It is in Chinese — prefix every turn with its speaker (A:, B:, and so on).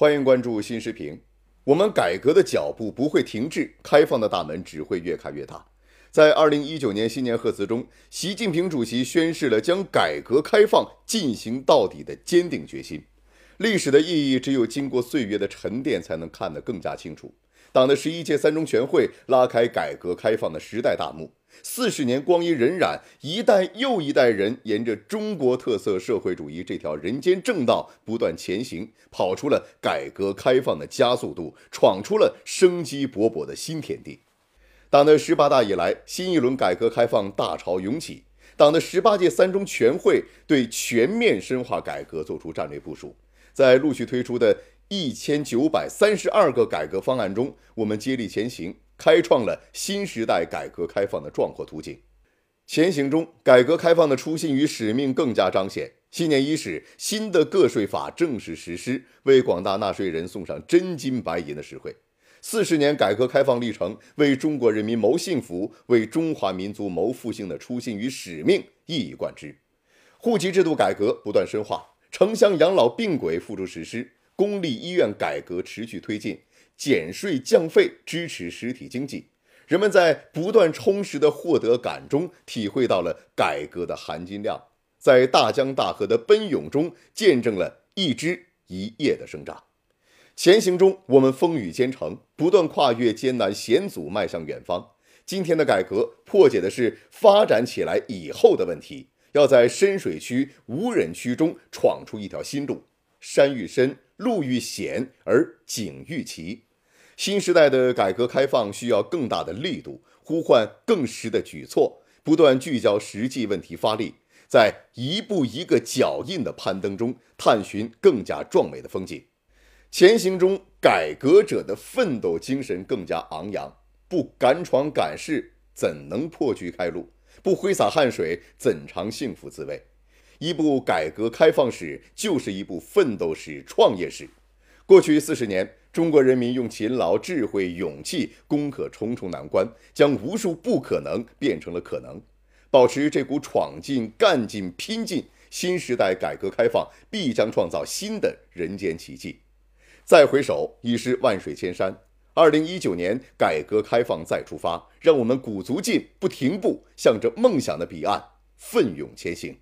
A: 欢迎关注新视频。我们改革的脚步不会停滞，开放的大门只会越开越大。在二零一九年新年贺词中，习近平主席宣示了将改革开放进行到底的坚定决心。历史的意义，只有经过岁月的沉淀，才能看得更加清楚。党的十一届三中全会拉开改革开放的时代大幕，四十年光阴荏苒，一代又一代人沿着中国特色社会主义这条人间正道不断前行，跑出了改革开放的加速度，闯出了生机勃勃的新天地。党的十八大以来，新一轮改革开放大潮涌起，党的十八届三中全会对全面深化改革作出战略部署，在陆续推出的。一千九百三十二个改革方案中，我们接力前行，开创了新时代改革开放的壮阔图景。前行中，改革开放的初心与使命更加彰显。新年伊始，新的个税法正式实施，为广大纳税人送上真金白银的实惠。四十年改革开放历程，为中国人民谋幸福，为中华民族谋复兴的初心与使命一以贯之。户籍制度改革不断深化，城乡养老并轨付诸实施。公立医院改革持续推进，减税降费支持实体经济。人们在不断充实的获得感中，体会到了改革的含金量，在大江大河的奔涌中，见证了一枝一叶的生长。前行中，我们风雨兼程，不断跨越艰难险阻，迈向远方。今天的改革破解的是发展起来以后的问题，要在深水区、无人区中闯出一条新路。山愈深。路愈险而景愈奇，新时代的改革开放需要更大的力度，呼唤更实的举措，不断聚焦实际问题发力，在一步一个脚印的攀登中，探寻更加壮美的风景。前行中，改革者的奋斗精神更加昂扬，不敢闯敢试，怎能破局开路？不挥洒汗水，怎尝幸福滋味？一部改革开放史就是一部奋斗史、创业史。过去四十年，中国人民用勤劳、智慧、勇气攻克重重难关，将无数不可能变成了可能。保持这股闯劲、干劲、拼劲，新时代改革开放必将创造新的人间奇迹。再回首，已是万水千山。二零一九年，改革开放再出发，让我们鼓足劲，不停步，向着梦想的彼岸奋勇前行。